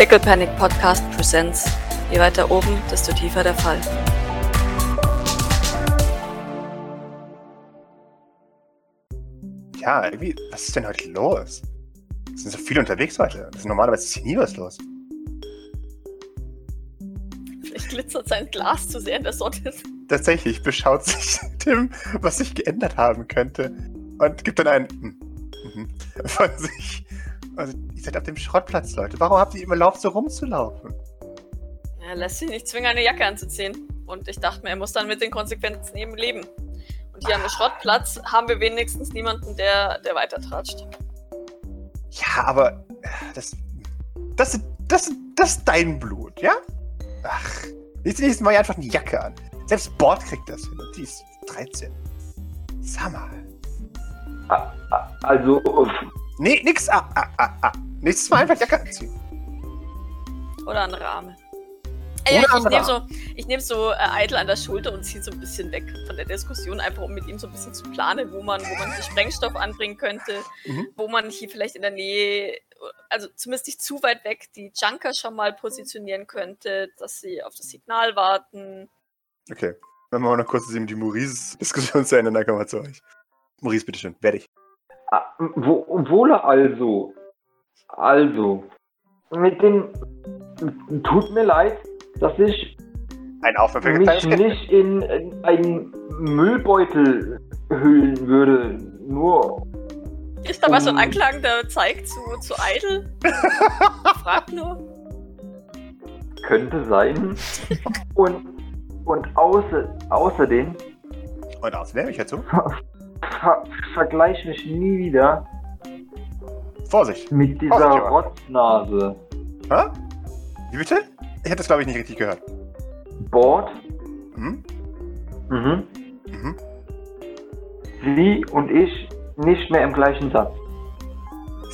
Pickle Panic Podcast Presents. Je weiter oben, desto tiefer der Fall. Ja, irgendwie, was ist denn heute los? Es sind so viele unterwegs heute. Das ist normalerweise ist hier nie was los. Vielleicht glitzert sein Glas zu sehr in der Sonne. Tatsächlich beschaut sich Tim, was sich geändert haben könnte. Und gibt dann ein hm, mhm von sich. Also, ihr seid auf dem Schrottplatz, Leute. Warum habt ihr immer erlaubt, so rumzulaufen? Er lässt sich nicht zwingen, eine Jacke anzuziehen. Und ich dachte mir, er muss dann mit den Konsequenzen eben leben. Und hier am Schrottplatz haben wir wenigstens niemanden, der, der weitertratscht. Ja, aber das, das, das, das ist dein Blut, ja? Ach, jetzt nächstes Mal einfach eine Jacke an. Selbst Bord kriegt das hin und die ist 13. Sag mal. Also, Nee, nix. Ah, ah, ah, ah. Nächstes Mal einfach Jacke anziehen. Oder ein Rahmen. Äh, Oder ich, ich nehme so, ich nehm so äh, Eitel an der Schulter und ziehe so ein bisschen weg von der Diskussion, einfach um mit ihm so ein bisschen zu planen, wo man, wo man hier Sprengstoff anbringen könnte, Mhm. wo man hier vielleicht in der Nähe, also zumindest nicht zu weit weg, die Junker schon mal positionieren könnte, dass sie auf das Signal warten. Okay. Dann machen wir noch kurz eben die Maurice-Diskussion zu Ende, dann kommen wir zu euch. Maurice, bitteschön, werde ich. Ah, wo, wohl also. Also. Mit den. Tut mir leid, dass ich Ein mich nicht in, in einen Müllbeutel hüllen würde. Nur. Ist da was so ein anklagender Zeig zu, zu Idle? Frag nur. Könnte sein. Und. Und außer, außerdem. Und außerdem, ich dazu. Ver, vergleich mich nie wieder Vorsicht. mit dieser Vorsicht. Rotznase. Hä? Wie bitte? Ich hätte das, glaube ich, nicht richtig gehört. Bord. Mhm. Mhm. Mhm. Sie und ich nicht mehr im gleichen Satz.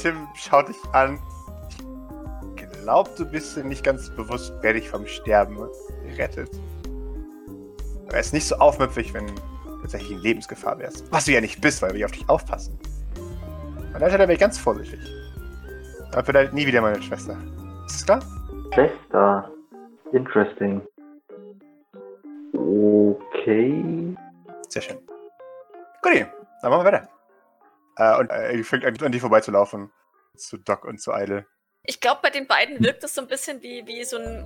Tim schaut dich an. Ich glaube, du bist dir nicht ganz bewusst, wer dich vom Sterben rettet. Er ist nicht so aufmüpfig, wenn tatsächlich in Lebensgefahr wärst. Was du ja nicht bist, weil wir auf dich aufpassen. An der Stelle wäre ich ganz vorsichtig. Aber vielleicht nie wieder meine Schwester. Ist das klar? Schwester. Interesting. Okay. Sehr schön. Gut, dann machen wir weiter. Äh, und äh, fängt an, an die vorbeizulaufen. Zu Doc und zu Idle. Ich glaube, bei den beiden wirkt es so ein bisschen wie, wie so, ein,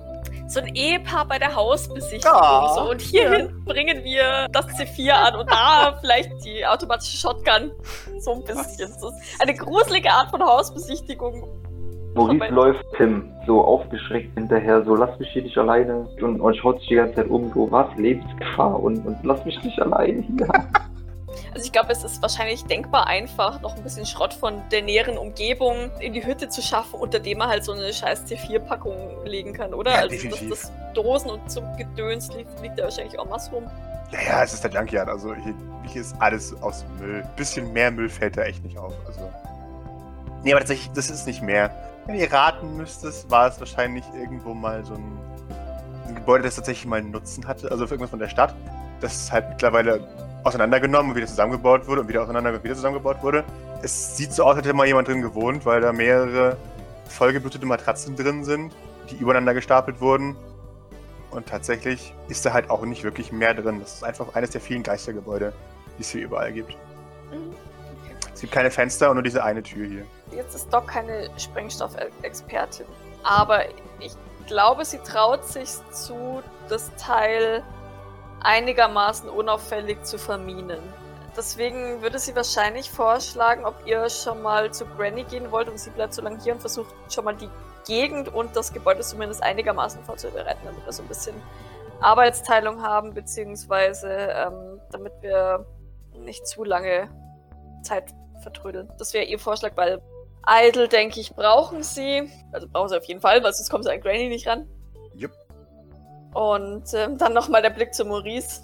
so ein Ehepaar bei der Hausbesichtigung. Ja. So, und hierhin bringen wir das C4 an und da vielleicht die automatische Shotgun. So ein bisschen. Das ist eine gruselige Art von Hausbesichtigung. Maurice läuft Tim so aufgeschreckt hinterher, so lass mich hier nicht alleine und, und schaut sich die ganze Zeit um, so was, Lebensgefahr und, und lass mich nicht alleine hier. Also ich glaube, es ist wahrscheinlich denkbar einfach, noch ein bisschen Schrott von der näheren Umgebung in die Hütte zu schaffen, unter dem man halt so eine scheiß C4-Packung legen kann, oder? Ja, also definitiv. das Dosen und so Gedöns liegt, liegt da wahrscheinlich auch was rum. Ja, ja, es ist der Junkyard. Also hier, hier ist alles aus Müll. Bisschen mehr Müll fällt da echt nicht auf. Also. Nee, aber tatsächlich, das ist nicht mehr. Wenn ihr raten müsstet, war es wahrscheinlich irgendwo mal so ein, ein Gebäude, das tatsächlich mal einen Nutzen hatte. Also für irgendwas von der Stadt. Das halt mittlerweile auseinandergenommen und wieder zusammengebaut wurde und wieder auseinander und wieder zusammengebaut wurde. Es sieht so aus, als hätte mal jemand drin gewohnt, weil da mehrere vollgeblutete Matratzen drin sind, die übereinander gestapelt wurden. Und tatsächlich ist da halt auch nicht wirklich mehr drin. Das ist einfach eines der vielen Geistergebäude, die es hier überall gibt. Mhm. Es gibt keine Fenster und nur diese eine Tür hier. Jetzt ist Doc keine Sprengstoffexpertin, aber ich glaube, sie traut sich zu, das Teil einigermaßen unauffällig zu verminen. Deswegen würde sie wahrscheinlich vorschlagen, ob ihr schon mal zu Granny gehen wollt und sie bleibt so lange hier und versucht schon mal die Gegend und das Gebäude zumindest einigermaßen vorzubereiten, damit wir so ein bisschen Arbeitsteilung haben, beziehungsweise ähm, damit wir nicht zu lange Zeit vertrödeln. Das wäre ihr Vorschlag, weil Idle, denke ich, brauchen sie. Also brauchen sie auf jeden Fall, weil sonst kommen sie an Granny nicht ran. Und ähm, dann nochmal der Blick zu Maurice.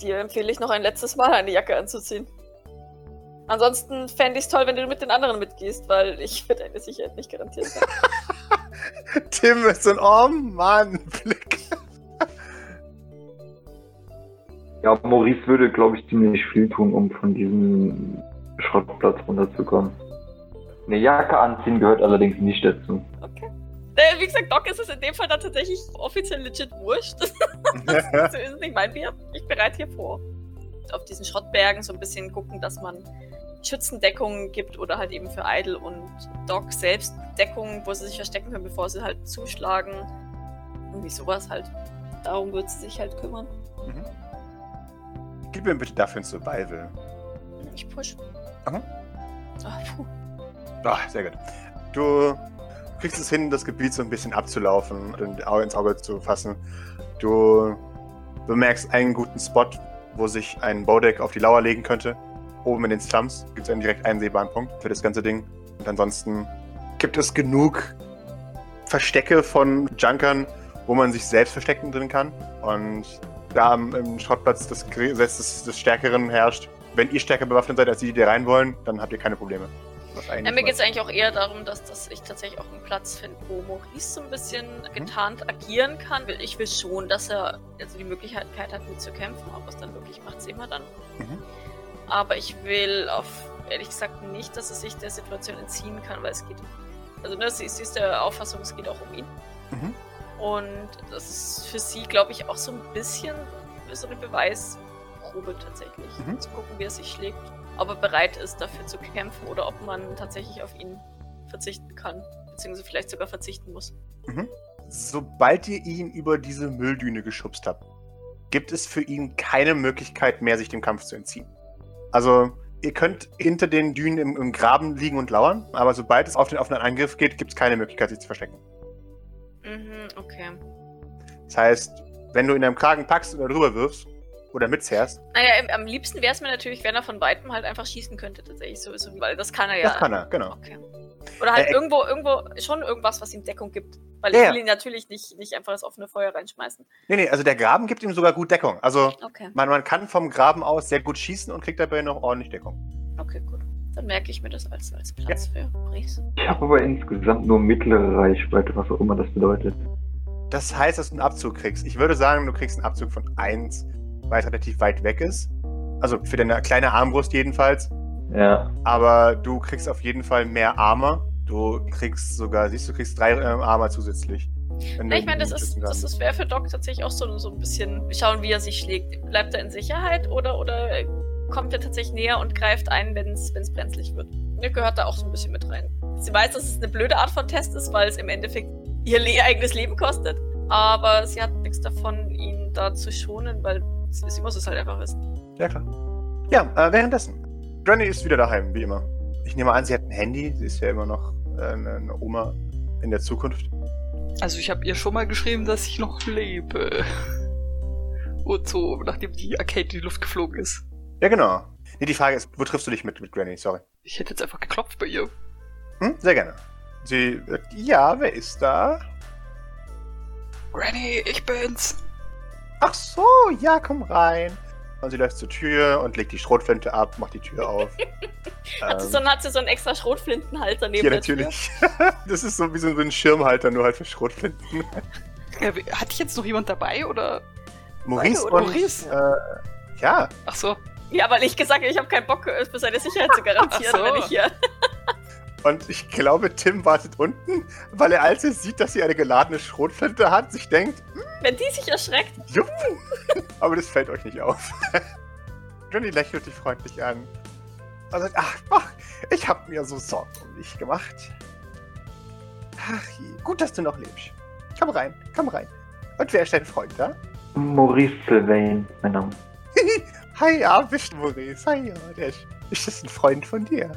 Dir empfehle ich noch ein letztes Mal eine Jacke anzuziehen. Ansonsten fände ich es toll, wenn du mit den anderen mitgehst, weil ich werde deine Sicherheit nicht garantieren kann. Tim ist so ein Oh Mann Blick. Ja, Maurice würde, glaube ich, ziemlich viel tun, um von diesem Schrottplatz runterzukommen. Eine Jacke anziehen gehört allerdings nicht dazu. Okay. Äh, Wie gesagt, Doc ist es in dem Fall dann tatsächlich offiziell legit wurscht. so ist es nicht mein Bier. Ich bereite hier vor. Auf diesen Schrottbergen so ein bisschen gucken, dass man Schützendeckungen gibt oder halt eben für Idle und Doc selbst Deckungen, wo sie sich verstecken können, bevor sie halt zuschlagen. Irgendwie sowas halt. Darum wird sie sich halt kümmern. Mhm. Gib mir bitte dafür ein Survival. Ich push. Aha. Ah, puh. Ah, sehr gut. Du kriegst es hin, das Gebiet so ein bisschen abzulaufen und ins Auge zu fassen. Du bemerkst einen guten Spot, wo sich ein Bowdeck auf die Lauer legen könnte. Oben in den Slums gibt es einen direkt einsehbaren Punkt für das ganze Ding. Und ansonsten gibt es genug Verstecke von Junkern, wo man sich selbst verstecken drin kann. Und da im Schrottplatz das Gesetz des, des Stärkeren herrscht, wenn ihr stärker bewaffnet seid als die, die rein wollen, dann habt ihr keine Probleme. Ja, mir geht es eigentlich auch eher darum, dass, dass ich tatsächlich auch einen Platz finde, wo Maurice so ein bisschen Mhm. getarnt agieren kann. Ich will schon, dass er also die Möglichkeit hat, mitzukämpfen. Ob er es dann wirklich macht, sehen wir dann. Mhm. Aber ich will auf, ehrlich gesagt, nicht, dass er sich der Situation entziehen kann, weil es geht. Also, ne, sie, sie ist der Auffassung, es geht auch um ihn. Mhm. Und das ist für sie, glaube ich, auch so ein bisschen so eine Beweisprobe tatsächlich. Mhm. Zu gucken, wie er sich schlägt. Ob er bereit ist, dafür zu kämpfen oder ob man tatsächlich auf ihn verzichten kann. Beziehungsweise vielleicht sogar verzichten muss. Sobald ihr ihn über diese Mülldüne geschubst habt, gibt es für ihn keine Möglichkeit mehr, sich dem Kampf zu entziehen. Also, ihr könnt hinter den Dünen im, im Graben liegen und lauern, aber sobald es auf den offenen Angriff geht, gibt es keine Möglichkeit, sich zu verstecken. Mhm, okay. Das heißt, wenn du ihn am Kragen packst oder drüber wirfst oder mitzerrst, Naja, im- am liebsten wäre es mir natürlich, wenn er von Weitem halt einfach schießen könnte, tatsächlich sowieso, weil das kann er ja. das kann er, genau. Okay. Oder halt Äh, äh, irgendwo, irgendwo schon irgendwas, was ihm Deckung gibt. Weil Ja, ich ja. will ihn natürlich nicht, nicht einfach ins offene Feuer reinschmeißen. Nee, nee, also der Graben gibt ihm sogar gut Deckung. Also, Okay. man, man kann vom Graben aus sehr gut schießen und kriegt dabei noch ordentlich Deckung. Okay, gut. Dann merke ich mir das als, als Platz für Briefs. Ich habe aber insgesamt nur mittlere Reichweite, was auch immer das bedeutet. Das heißt, dass du einen Abzug kriegst. Ich würde sagen, du kriegst einen Abzug von 1, weil es relativ weit weg ist. Also für deine kleine Armbrust jedenfalls. Ja. Aber du kriegst auf jeden Fall mehr Armor. Du kriegst sogar, siehst du, kriegst drei ähm, Armor zusätzlich. Na, ich meine, das ist, das ist wäre für Doc tatsächlich auch so, so ein bisschen schauen, wie er sich schlägt. Bleibt er in Sicherheit oder, oder kommt er tatsächlich näher und greift ein, wenn es brenzlig wird? Mir gehört da auch so ein bisschen mit rein. Sie weiß, dass es eine blöde Art von Test ist, weil es im Endeffekt ihr le eigenes Leben kostet. Aber sie hat nichts davon, ihn da zu schonen, weil sie, muss es halt einfach wissen. Ja, klar. Ja, äh, währenddessen. Granny ist wieder daheim, wie immer. Ich nehme an, sie hat ein Handy. Sie ist ja immer noch äh, eine, eine Oma in der Zukunft. Also ich habe ihr schon mal geschrieben, dass ich noch lebe. Und so, nachdem die Arcade in die Luft geflogen ist. Ja, genau. Nee, die Frage ist, wo triffst du dich mit, mit Granny? Sorry. Ich hätte jetzt einfach geklopft bei ihr. Hm? Sehr gerne. Sie, äh, ja, wer ist da? Granny, ich bin's. Ach so, ja, komm rein. Und sie läuft zur Tür und legt die Schrotflinte ab, macht die Tür auf. Hat, sie Ähm, so, einen- hat sie so einen extra Schrotflintenhalter neben ja, der Tür? natürlich. das ist so wie so ein Schirmhalter, nur halt für Schrotflinten. Hatte ich jetzt noch jemand dabei oder? Maurice oder und. Maurice? Äh, ja, Ach so. Ja, weil ich gesagt habe, ich habe keinen Bock äh, für seine Sicherheit zu garantieren, so. wenn ich hier. und ich glaube, Tim wartet unten, weil er, als er sieht, dass sie eine geladene Schrotflinte hat, sich denkt, Wenn die sich erschreckt. jupp. Aber das fällt euch nicht auf. Johnny lächelt dich freundlich an. Und sagt, ach, ach ich habe mir so Sorgen um dich gemacht. Ach, je, gut, dass du noch lebst. Komm rein, komm rein. Und wer ist dein Freund da? Maurice Sylvain, mein Name. Hi, ja, bist du Maurice. Hi, ja, der ist, ist das ein Freund von dir?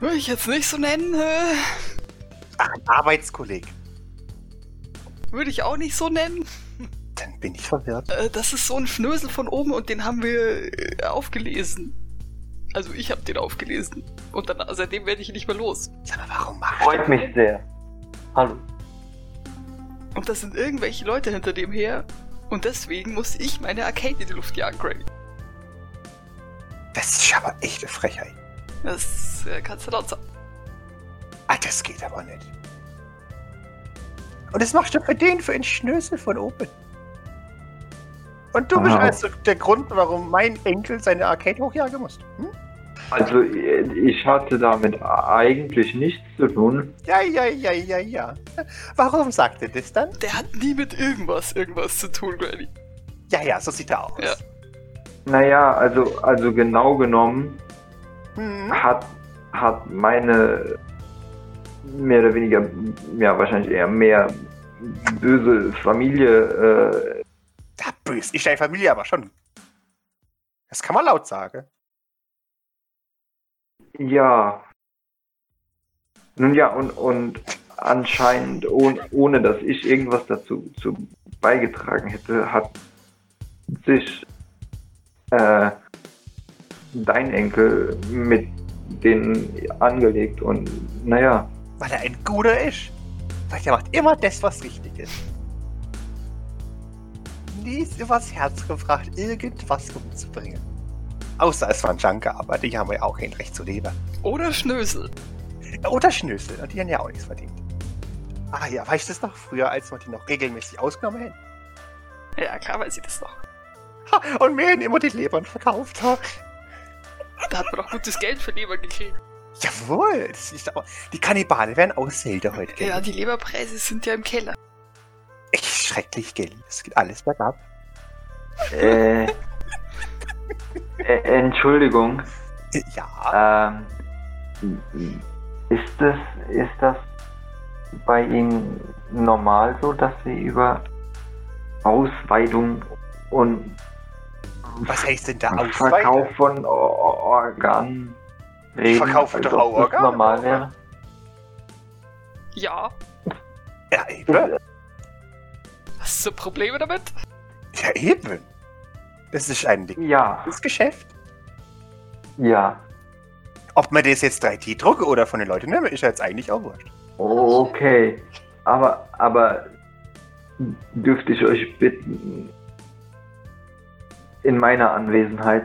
Will ich jetzt nicht so nennen. Ach, ein Arbeitskollege. Würde ich auch nicht so nennen. Dann bin ich verwirrt. Äh, Das ist so ein Schnösel von oben und den haben wir äh, aufgelesen. Also ich habe den aufgelesen. Und dann, seitdem werde ich ihn nicht mehr los. Sag mal, warum machst Freut mich sehr. Hallo. Und das sind irgendwelche Leute hinter dem her. Und deswegen muss ich meine Arcade in die Luft jagen, Granny. Das ist aber echt eine Frechheit. Das äh, kannst du laut sagen. Ah, das geht aber nicht. Und das machst du für den, für den Schnösel von oben. Und du bist Aha. also der Grund, warum mein Enkel seine Arcade hochjagen muss. Hm? Also ich hatte damit eigentlich nichts zu tun. Ja, ja, ja, ja, ja. Warum sagt er das dann? Der hat nie mit irgendwas irgendwas zu tun, Granny. Ja, ja, so sieht er aus. Ja. Naja, also, also genau genommen Hm. hat, hat meine mehr oder weniger, ja wahrscheinlich eher mehr böse Familie, äh, Da böse ist deine Familie aber schon. Das kann man laut sagen. ja. Nun ja, und, und anscheinend, ohne, ohne dass ich irgendwas dazu zu beigetragen hätte, hat sich äh, dein Enkel mit denen angelegt und naja, Weil er ein guter ist. Weil er macht immer das, was richtig ist. Nie ist übers Herz gefragt, irgendwas umzubringen. Außer es waren Junker, aber die haben ja auch kein Recht zu leben. Oder Schnösel. Oder Schnösel, und die haben ja auch nichts verdient. Ah ja, weißt du das noch? Früher, als man die noch regelmäßig ausgenommen hätten. Ja, klar weiß ich das noch. Ha, und mir immer die Lebern verkauft. Da hat man doch gutes Geld für Leber gekriegt. Jawohl, das ist aber, die Kannibale werden auch selten heute. gell? Ja, die Leberpreise sind ja im Keller. Echt schrecklich, gell? Es geht alles bergab. äh, äh, Entschuldigung, Äh, Ja, ähm, ist das, ist das bei Ihnen normal so, dass Sie über Ausweidung und was heißt denn da Verkauf von Or Organen reden? verkaufe als doch auch Organe. normal wäre? Ja. Ja, eben. Hast du Probleme damit? Ja, eben. Das ist ein Ding. Ja, Das Geschäft. ja. Ob man das jetzt 3D drucke oder von den Leuten nehme, ist ja jetzt eigentlich auch wurscht. Okay. Aber, aber dürfte ich euch bitten, in meiner Anwesenheit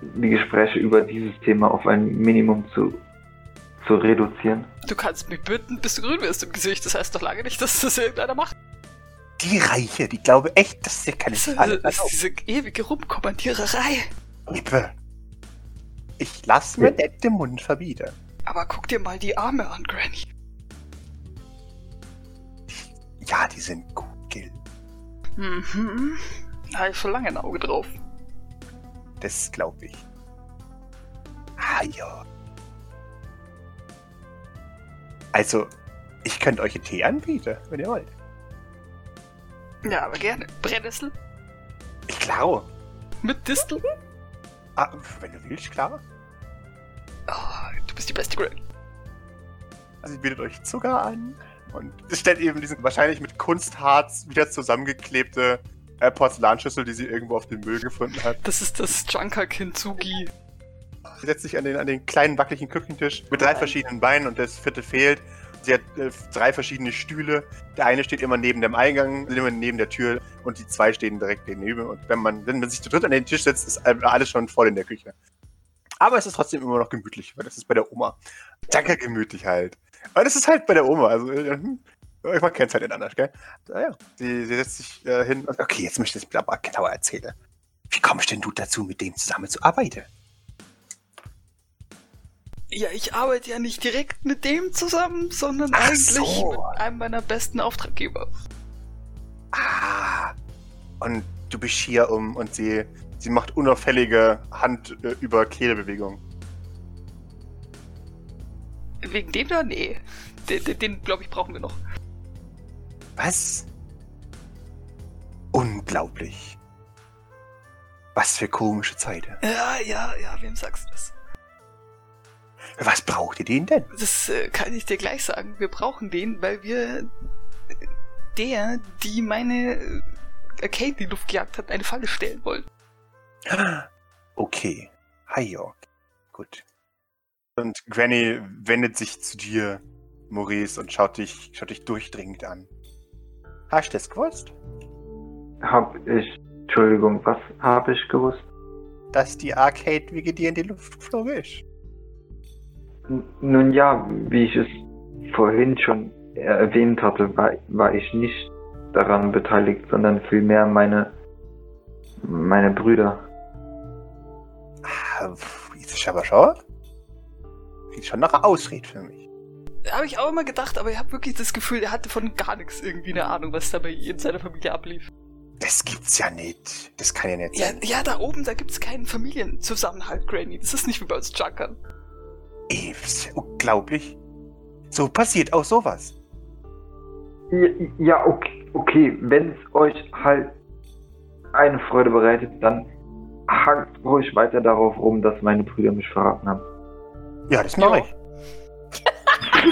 die Gespräche über dieses Thema auf ein Minimum zu, zu reduzieren? Du kannst mich bitten, bis du grün wirst im Gesicht. Das heißt doch lange nicht, dass das irgendeiner macht. Die Reiche, die glaube echt, dass sie keine Das ist, Falle das ist diese ewige Rumkommandiererei. Liebe. Ich lass mir nicht den Mund verbieten. Aber guck dir mal die Arme an, Granny. Ja, die sind gut, Gil. Mhm. Da habe ich schon lange ein Auge drauf. Das glaube ich. Ah ja. Also, ich könnte euch einen Tee anbieten, wenn ihr wollt. Ja, aber gerne. Brennnessel Ich glaube. mit Distel. Ah, wenn du willst, klar. Oh, du bist die beste Granny. Also ihr bietet euch Zucker an und stellt eben diesen wahrscheinlich mit Kunstharz wieder zusammengeklebte äh, Porzellanschüssel, die sie irgendwo auf dem Müll gefunden hat. Das ist das Junker Kintsugi. Sie setzt sich an den, an den kleinen wackeligen Küchentisch mit drei verschiedenen Beinen und das vierte fehlt. Sie hat äh, drei verschiedene Stühle. Der eine steht immer neben dem Eingang, immer neben der Tür und die zwei stehen direkt gegenüber. Und wenn man, wenn man sich zu dritt an den Tisch setzt, ist alles schon voll in der Küche. Aber es ist trotzdem immer noch gemütlich, weil das ist bei der Oma. Danke gemütlich halt. Aber das ist halt bei der Oma. Also, man kennt es halt nicht anders, gell? Naja, sie, sie setzt sich äh, hin und okay, jetzt möchte ich es mir aber genauer erzählen. Wie kommst denn du dazu, mit dem zusammenzuarbeiten? Ja, ich arbeite ja nicht direkt mit dem zusammen, sondern Ach eigentlich so. mit einem meiner besten Auftraggeber. Ah. Und du bist hier um und sie, sie macht unauffällige Hand äh, über Kehlbewegung. Wegen dem da? Nee. Den, den, den glaube ich, brauchen wir noch. Was? Unglaublich. Was für komische Zeiten. Ja, ja, ja, wem sagst du das? Was braucht ihr den denn? Das äh, kann ich dir gleich sagen. Wir brauchen den, weil wir äh, der, die meine äh, Kate in die Luft gejagt hat, eine Falle stellen wollen. Okay. Hi, York. Gut. Und Granny wendet sich zu dir, Maurice, und schaut dich, schaut dich durchdringend an. Hast du das gewusst? Hab ich, Entschuldigung, was habe ich gewusst? Dass die Arcade wie dir in die Luft geflogen ist? N- Nun ja, wie ich es vorhin schon erwähnt hatte, war, war ich nicht daran beteiligt, sondern vielmehr meine, meine Brüder. Ah, Das ist aber schon. Sieht schon nach Ausrede für mich. Habe ich auch immer gedacht, aber ich habe wirklich das Gefühl, er hatte von gar nichts irgendwie eine Ahnung, was da bei in seiner Familie ablief. Das gibt's ja nicht. Das kann ja nicht Ja, sein. ja, da oben, da gibt's keinen Familienzusammenhalt, Granny. Das ist nicht wie bei uns Junkern. Ey, das ist ja unglaublich. So passiert auch sowas. Ja, ja okay, okay. wenn es euch halt eine Freude bereitet, dann hakt ruhig weiter darauf rum, dass meine Brüder mich verraten haben. Ja, das mache Ja. ich.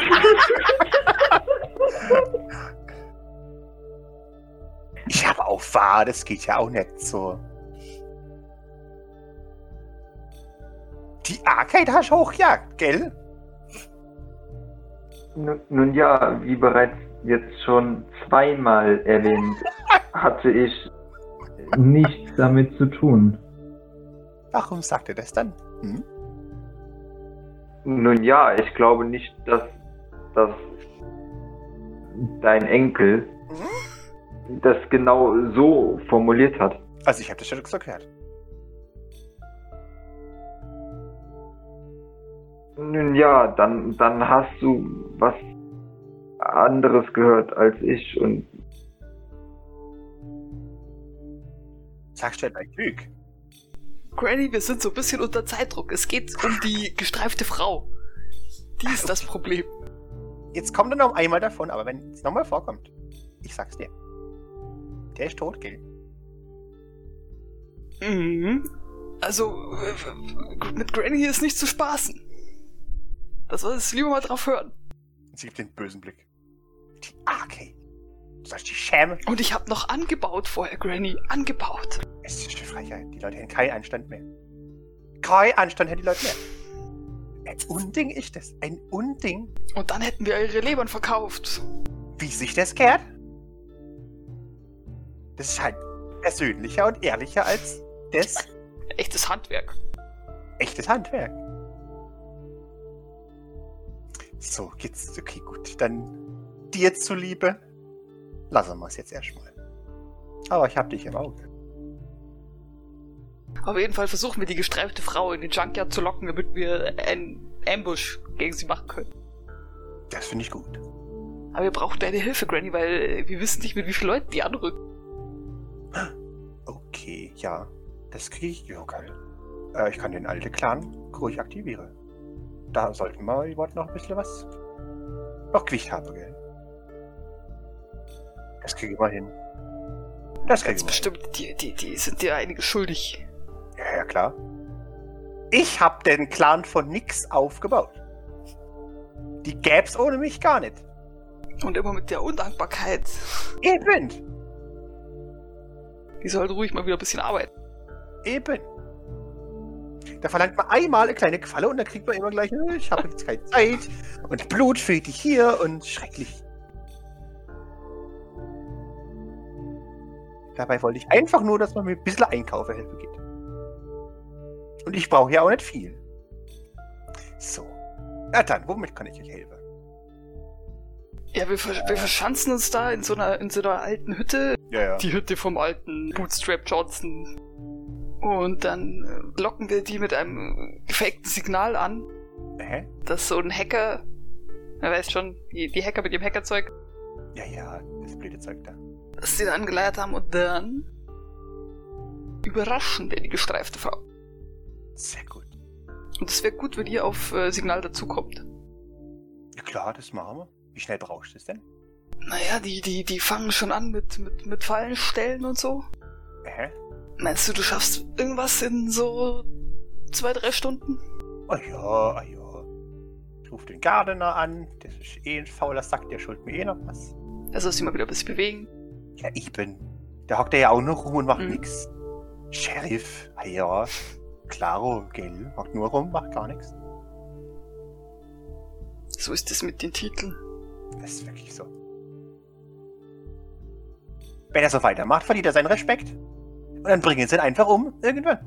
Ich habe auch wahr, das geht ja auch nicht so. Die Arcade hast du hochjagt, gell? Nun, nun ja, wie bereits jetzt schon zweimal erwähnt, hatte ich Nichts damit zu tun. Warum sagt er das dann? Hm? Nun ja, ich glaube nicht, dass, dass dein Enkel das genau so formuliert hat. Also ich habe das schon so gehört. Nun ja, dann, dann hast du was anderes gehört als ich und Sagst du etwa, ich lüg? Granny, wir sind so ein bisschen unter Zeitdruck. Es geht um die gestreifte Frau. Die ist das Problem. Jetzt kommt er noch einmal davon, aber wenn es nochmal vorkommt, ich sag's dir. Der ist tot, gell? Mhm. Also, äh, mit Granny ist nicht zu spaßen. Das soll es lieber mal drauf hören. Sie gibt den bösen Blick. Die Arcade. Du sollst dich schämen. Und ich habe noch angebaut vorher, Granny. Angebaut. Es ist eine Freiheit. Die Leute haben keinen Anstand mehr. Kein Anstand haben die Leute mehr. Ein Unding ist das. Ein Unding. Und dann hätten wir ihre Lebern verkauft. Wie sich das kehrt? Das ist halt persönlicher und ehrlicher als das Echtes Handwerk. echtes Handwerk. So, jetzt, okay, gut. Dann dir zuliebe. Lassen wir es jetzt erstmal. Aber ich hab dich im Auge. Auf jeden Fall versuchen wir die gestreifte Frau in den Junkyard zu locken, damit wir einen Ambush gegen sie machen können. Das finde ich gut. Aber wir brauchen deine Hilfe, Granny, weil wir wissen nicht, mit wie vielen Leuten die anrücken. Okay, ja. Das kriege ich. Geil. Äh, ich kann den alten Clan ruhig aktivieren. Da sollten wir überhaupt noch ein bisschen was. Noch Gewicht haben, gell? Das kriege ich mal hin. Das kriege ich mal hin. bestimmt, die, die, die sind dir einiges schuldig. Ja, ja, klar. Ich hab den Clan von nix aufgebaut. Die gäb's ohne mich gar nicht. Und immer mit der Undankbarkeit. Eben. Die soll ruhig mal wieder ein bisschen arbeiten. Eben. Da verlangt man einmal eine kleine Qualle und dann kriegt man immer gleich, äh, ich habe jetzt keine Zeit und Blut fehlt dich hier und schrecklich. Dabei wollte ich einfach nur, dass man mir ein bisschen einkaufen helfen geht. Und ich brauche ja auch nicht viel. So. Na dann, womit kann ich euch helfen? Ja, wir, ver wir verschanzen uns da in so einer, in so einer alten Hütte. Ja, ja. Die Hütte vom alten Bootstrap Johnson. Und dann äh, locken wir die mit einem gefakten Signal an, Hä? dass so ein Hacker, er weiß schon, die, die Hacker mit dem Hackerzeug, Ja, ja, das blöde Zeug da. dass sie da angeleiert haben und dann überraschen wir die gestreifte Frau. Sehr gut. Und es wäre gut, wenn ihr auf äh, Signal dazukommt. Ja klar, das machen wir. Wie schnell brauchst du es denn? Naja, die, die, die fangen schon an mit, mit, mit Fallenstellen und so. Hä? Meinst du, du schaffst irgendwas in so zwei, drei Stunden? Ah ja, ah ja. Ich ruf den Gardener an. Das ist eh ein fauler Sack, der schuld mir eh noch was. Er soll sich mal wieder ein bisschen bewegen. Ja, ich bin. Da hockt er ja auch nur rum und macht Mhm. nix. Sheriff, ah ja. Klaro, gell. Hockt nur rum, macht gar nichts. So ist es mit den Titeln. Das ist wirklich so. Wenn er so weitermacht, verliert er seinen Respekt. Und dann bringen sie ihn einfach um, irgendwann.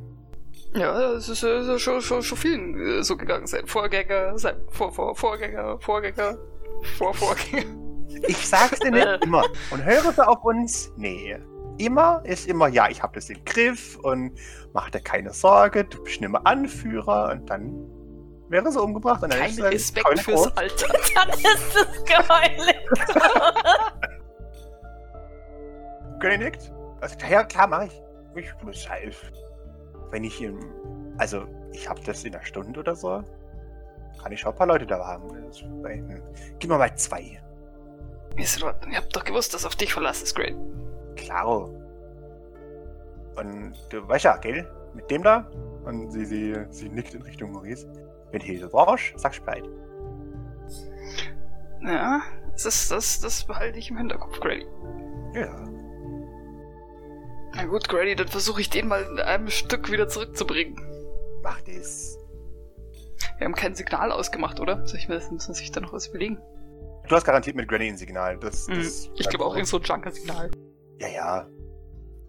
Ja, es ist äh, schon, schon, schon vielen äh, so gegangen. Sein Vorgänger, sein Vor, Vor, Vorgänger, Vorgänger, Vor, Vorgänger. Ich sag's dir nicht immer. Und höre sie auf uns? Nee. Immer ist immer, ja, ich habe das im Griff und mach dir keine Sorge, du bist nicht mehr Anführer und dann wäre sie umgebracht. Und dann Kein Respekt fürs groß. Alter. Dann ist es. Gönny nickt. Also, ja, klar, mach ich. Ich muss halt. Wenn ich im. Also, ich habe das in einer Stunde oder so. Kann ich schon ein paar Leute da haben. Gib mir mal zwei. Ihr habt doch gewusst, dass auf dich Verlass ist, Great. Klaro. Und du weißt ja, gell? Mit dem da. Und sie, sie, sie nickt in Richtung Maurice. Wenn Hilfe brauchst, sag Bescheid. Ja, das, das, das behalte ich im Hinterkopf, Grady. Ja. Na gut, Grady, dann versuche ich den mal in einem Stück wieder zurückzubringen. Mach das. Wir haben kein Signal ausgemacht, oder? Soll ich mir das, müssen sich da noch was überlegen? Du hast garantiert mit Granny ein Signal. Das, Mhm. das Ich glaube auch irgend so ein Junker-Signal. Ja, ja.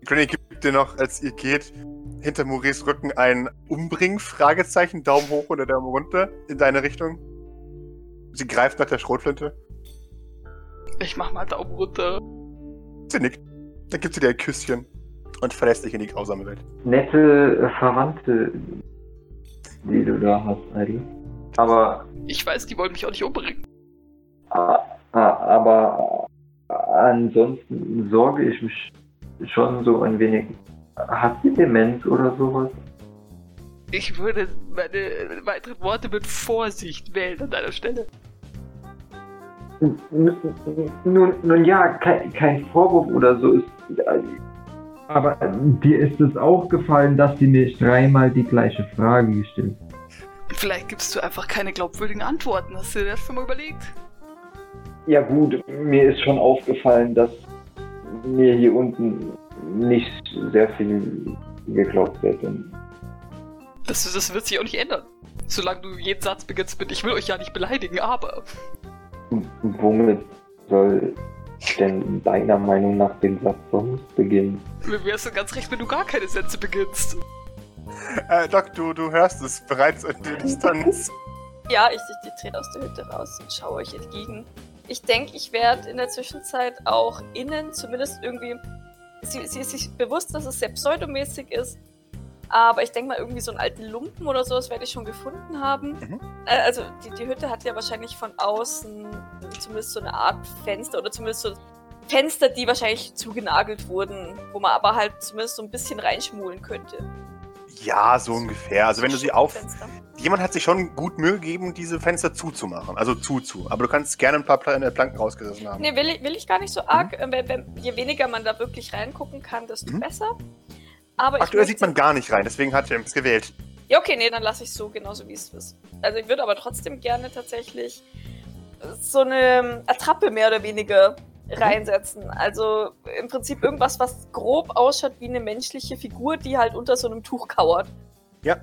Granny gibt dir noch, als ihr geht, hinter Maurice Rücken ein Umbringen, Fragezeichen, Daumen hoch oder Daumen runter in deine Richtung. Sie greift nach der Schrotflinte. Ich mach mal Daumen runter. Sie nickt. Dann gibt sie dir ein Küsschen und verlässt dich in die grausame Welt. Nette äh, Verwandte, die du da hast, Idle. Aber, Ich weiß, die wollen mich auch nicht umbringen. ah, ah, aber äh, ansonsten sorge ich mich schon so ein wenig. Hat sie Demenz oder sowas? Ich würde meine weiteren Worte mit Vorsicht wählen an deiner Stelle. Nun, nun ja, kein, kein Vorwurf oder so ist. Aber dir ist es aufgefallen, dass sie mir dreimal die gleiche Frage gestellt hat. Vielleicht gibst du einfach keine glaubwürdigen Antworten. Hast du dir das schon mal überlegt? Ja gut, mir ist schon aufgefallen, dass mir hier unten nicht sehr viel geglaubt wird. Das, das wird sich auch nicht ändern. Solange du jeden Satz beginnst mit, ich will euch ja nicht beleidigen, aber. womit soll denn deiner Meinung nach den Satz sonst beginnen? Mir wär's dann ganz recht, wenn du gar keine Sätze beginnst. Äh, Doc, du, du hörst es bereits in der Distanz. Ja, ich, ich, ich trete aus der Hütte raus und schaue euch entgegen. Ich denke, ich werde in der Zwischenzeit auch innen zumindest irgendwie. Sie, sie ist sich bewusst, dass es sehr pseudomäßig ist. Aber ich denke mal, irgendwie so einen alten Lumpen oder sowas werde ich schon gefunden haben. Mhm. Äh, also, die, die Hütte hat ja wahrscheinlich von außen zumindest so eine Art Fenster oder zumindest so Fenster, die wahrscheinlich zugenagelt wurden, wo man aber halt zumindest so ein bisschen reinschmulen könnte. Ja, so ungefähr. Also wenn du sie auf... Jemand hat sich schon gut Mühe gegeben, diese Fenster zuzumachen. Also zuzu. Aber du kannst gerne ein paar äh, Planken rausgerissen haben. Nee, will ich, will ich gar nicht so arg. Äh, Wenn, wenn, je weniger man da wirklich reingucken kann, desto Mhm. besser. Aber Aktuell sieht man gar nicht rein, deswegen hat er es gewählt. Ja, okay, nee, dann lasse ich es so genauso, wie es ist. Also ich würde aber trotzdem gerne tatsächlich so eine Attrappe mehr oder weniger reinsetzen. Also im Prinzip irgendwas, was grob ausschaut wie eine menschliche Figur, die halt unter so einem Tuch kauert. Ja.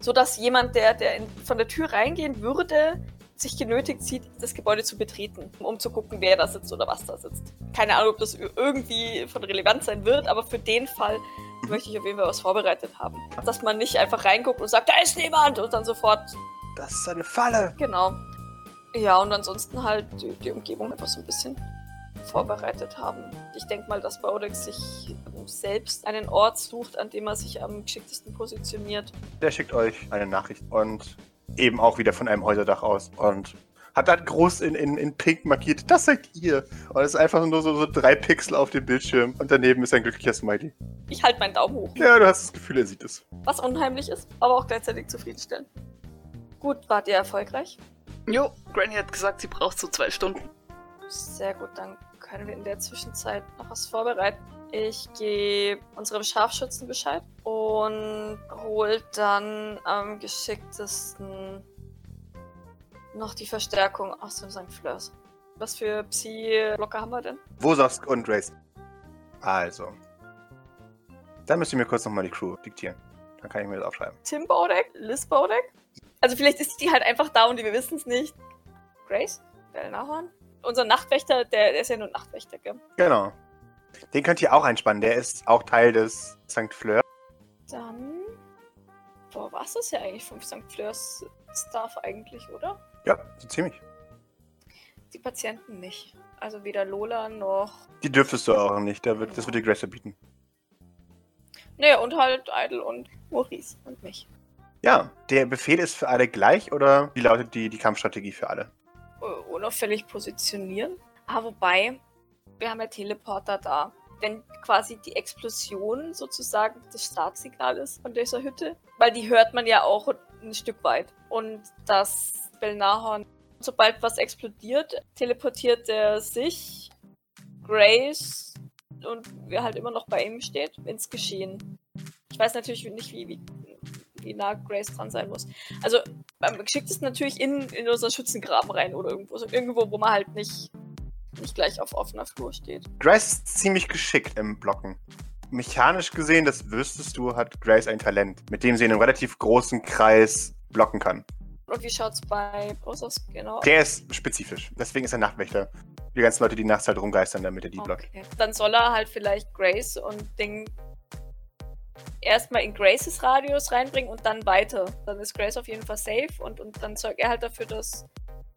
So dass jemand, der, der in, von der Tür reingehen würde, sich genötigt sieht, das Gebäude zu betreten, um zu gucken, wer da sitzt oder was da sitzt. Keine Ahnung, ob das irgendwie von Relevanz sein wird, aber für den Fall möchte ich auf jeden Fall was vorbereitet haben. Dass man nicht einfach reinguckt und sagt, da ist niemand und dann sofort, Das ist eine Falle. genau. Ja, und ansonsten halt die, die Umgebung einfach so ein bisschen vorbereitet haben. Ich denke mal, dass Baudex sich selbst einen Ort sucht, an dem er sich am geschicktesten positioniert. Der schickt euch eine Nachricht und eben auch wieder von einem Häuserdach aus und hat dann groß in, in, in pink markiert, das seid ihr. Und es ist einfach nur so, so drei Pixel auf dem Bildschirm und daneben ist ein glücklicher Smiley. Ich halte meinen Daumen hoch. Ja, du hast das Gefühl, er sieht es. Was unheimlich ist, aber auch gleichzeitig zufriedenstellend. Gut, wart ihr erfolgreich? Jo, Granny hat gesagt, sie braucht so zwei Stunden. Sehr gut, dann können wir in der Zwischenzeit noch was vorbereiten. Ich gebe unserem Scharfschützen Bescheid und hol dann am geschicktesten noch die Verstärkung aus dem St. Fleurs. Was für Psi-Blocker haben wir denn? Wosask und Race. Also. Dann müsst ihr mir kurz nochmal die Crew diktieren. Dann kann ich mir das aufschreiben. Tim Baudeck? Liz Baudeck? Also vielleicht ist die halt einfach da und wir wissen es nicht. Grace? Bellnahorn? Unser Nachtwächter, der, der ist ja nur Nachtwächter, gell? Genau. Den könnt ihr auch einspannen. Der ist auch Teil des St. Fleur. Dann. Boah, was ist ja eigentlich vom St. Fleurs Staff eigentlich, oder? Ja, so ziemlich. die Patienten nicht. Also weder Lola noch. Die dürftest du auch nicht. Da wird, das wird dir Grace verbieten. Nee, und halt Idle und Maurice und mich. Ja, der Befehl ist für alle gleich oder wie lautet die, die Kampfstrategie für alle? Äh, Unauffällig positionieren. Ah, wobei, wir haben ja Teleporter da. Wenn quasi die Explosion sozusagen das Startsignal ist von dieser Hütte, weil die hört man ja auch ein Stück weit. Und das Belnahorn, sobald was explodiert, teleportiert er sich, Grace und wer halt immer noch bei ihm steht, ins Geschehen. Ich weiß natürlich nicht, wie, wie, wie nah Grace dran sein muss. Also, am geschicktesten natürlich in, in unseren Schützengraben rein oder irgendwo, so irgendwo, wo man halt nicht, nicht gleich auf offener Flur steht. Grace ist ziemlich geschickt im Blocken. Mechanisch gesehen, das wüsstest du, hat Grace ein Talent, mit dem sie in einem relativ großen Kreis blocken kann. Und wie schaut's bei Brosos genau aus? Der ist spezifisch. Deswegen ist er Nachtwächter. Die ganzen Leute, die nachts halt rumgeistern, damit er die blockt. Okay. Dann soll er halt vielleicht Grace und Ding erstmal in Graces Radius reinbringen und dann weiter. Dann ist Grace auf jeden Fall safe und, und dann sorgt er halt dafür, dass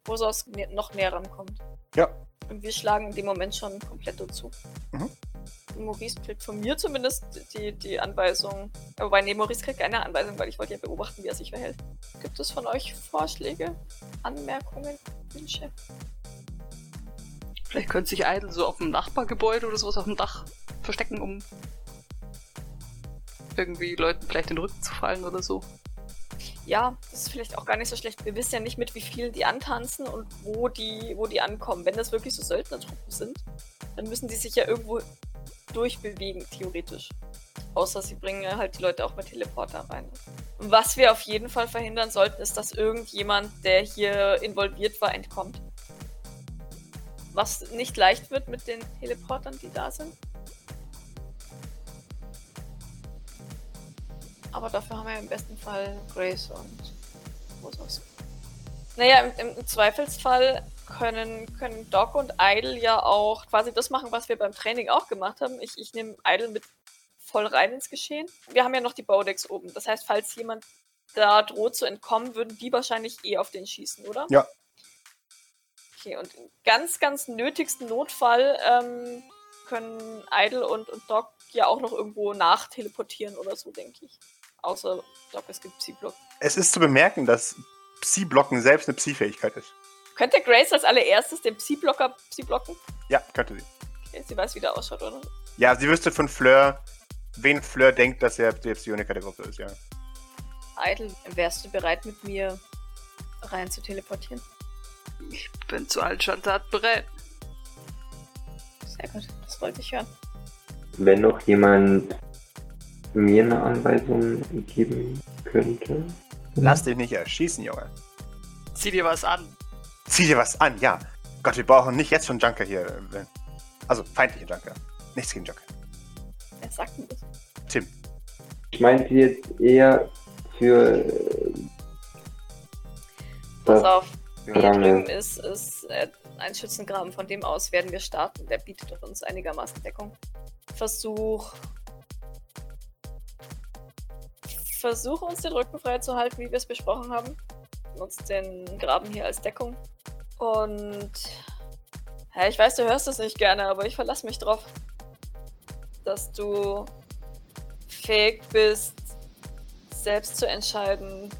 Brosos nä- noch näher rankommt. Ja. Und wir schlagen in dem Moment schon komplett dazu. Mhm. Maurice kriegt von mir zumindest die, die Anweisung. Wobei, nee, Maurice kriegt keine Anweisung, weil ich wollte ja beobachten, wie er sich verhält. Gibt es von euch Vorschläge, Anmerkungen, Wünsche? Vielleicht könnte sich Idle so auf dem Nachbargebäude oder sowas auf dem Dach verstecken, um irgendwie Leuten vielleicht den Rücken zu fallen oder so. Ja, das ist vielleicht auch gar nicht so schlecht. Wir wissen ja nicht, mit wie vielen die antanzen und wo die, wo die ankommen. Wenn das wirklich so Söldnertruppen sind, dann müssen die sich ja irgendwo durchbewegen, theoretisch. Außer sie bringen halt die Leute auch mit Teleporter rein. Was wir auf jeden Fall verhindern sollten, ist, dass irgendjemand, der hier involviert war, entkommt. Was nicht leicht wird mit den Teleportern, die da sind. Aber dafür haben wir im besten Fall Grace und Rosos. Naja, im, im Zweifelsfall können, können Doc und Idle ja auch quasi das machen, was wir beim Training auch gemacht haben. Ich, ich nehme Idle mit voll rein ins Geschehen. Wir haben ja noch die Baudex oben. Das heißt, falls jemand da droht zu entkommen, würden die wahrscheinlich eh auf den schießen, oder? Ja. Okay, und im ganz, ganz nötigsten Notfall ähm, können Idle und, und Doc ja auch noch irgendwo nachteleportieren oder so, denke ich. Außer Doc, es gibt Psy-Block. Es ist zu bemerken, dass Psi-Blocken selbst eine Psi-Fähigkeit ist. Könnte Grace als allererstes den Psy-Blocker Psy-blocken? Ja, könnte sie. Okay, sie weiß, wie der ausschaut, oder? Ja, sie wüsste von Fleur, wen Fleur denkt, dass er der Psioniker der Gruppe ist, ja. Idle, wärst du bereit, mit mir rein zu teleportieren? Ich bin zu allen Schandtaten bereit. Sehr gut, das wollte ich hören. Wenn noch jemand mir eine Anweisung geben könnte. Lass dich nicht erschießen, Junge. Zieh dir was an. Zieh dir was an, ja. Gott, wir brauchen nicht jetzt schon Junker hier. äh, Also, feindliche Junker. Nichts gegen Junker. Wer sagt denn das? Tim. Ich meinte jetzt eher für äh, Pass das auf, hier Vergangene. drüben ist, ist äh, ein Schützengraben. Von dem aus werden wir starten. Der bietet uns einigermaßen Deckung. Versuch. Versuche uns den Rücken frei zu halten, wie wir es besprochen haben. Nutzt den Graben hier als Deckung. Und. Ja, ich weiß, du hörst es nicht gerne, aber ich verlasse mich drauf. Dass du fähig bist, selbst zu entscheiden,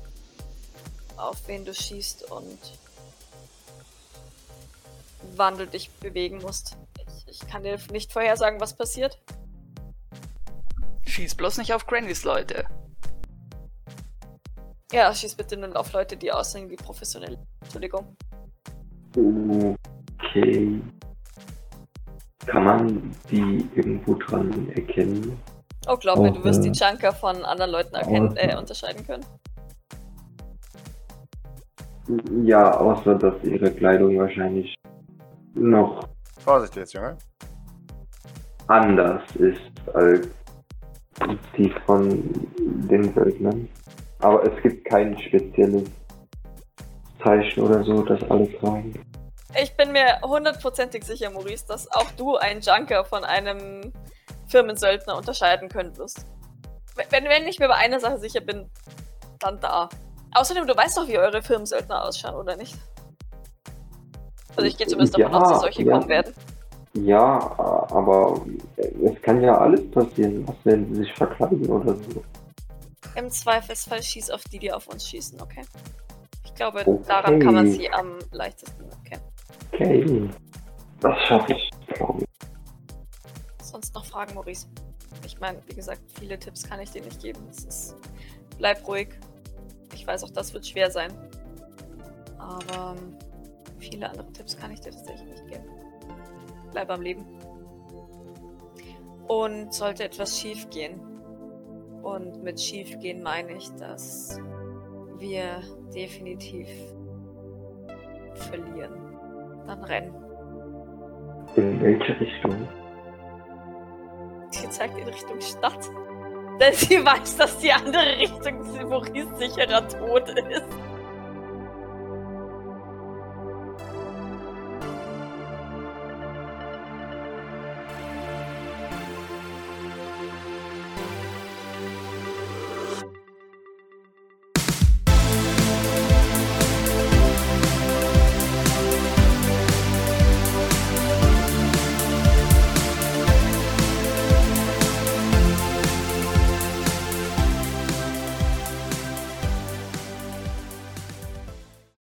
auf wen du schießt und wann du dich bewegen musst. Ich, ich kann dir nicht vorhersagen, was passiert. Schieß bloß nicht auf Grannys Leute. Ja, schieß bitte nur auf Leute, die aussehen wie professionell. Entschuldigung. Okay. Kann man die irgendwo dran erkennen? Oh, glaub mir, du wirst äh, die Junker von anderen Leuten erkennen, äh, unterscheiden können. Ja, außer dass ihre Kleidung wahrscheinlich noch Vorsicht jetzt, Junge. anders ist als die von den Söldnern. Aber es gibt kein spezielles Zeichen oder so, das alle tragen. Ich bin mir hundertprozentig sicher, Maurice, dass auch du einen Junker von einem Firmensöldner unterscheiden könntest. Wenn, wenn ich mir bei einer Sache sicher bin, dann da. Außerdem, du weißt doch, wie eure Firmensöldner ausschauen, oder nicht? Also ich gehe zumindest davon Ja, aus, dass solche ja. kommen werden. Ja, aber es kann ja alles passieren. Was, wenn sie sich verkleiden oder so? Im Zweifelsfall schieß auf die, die auf uns schießen, okay? Ich glaube, Okay. daran kann man sie am leichtesten erkennen. Okay. Das schaffe ich. Sonst noch Fragen, Maurice? Ich meine, wie gesagt, viele Tipps kann ich dir nicht geben. Es ist, bleib ruhig. Ich weiß auch, das wird schwer sein. Aber ähm, viele andere Tipps kann ich dir tatsächlich nicht geben. Bleib am Leben. Und sollte etwas schief gehen. Und mit schief gehen meine ich, dass wir definitiv verlieren. Dann rennen. In welche Richtung? Sie zeigt in Richtung Stadt. Denn sie weiß, dass die andere Richtung Maurice sicherer Tod ist.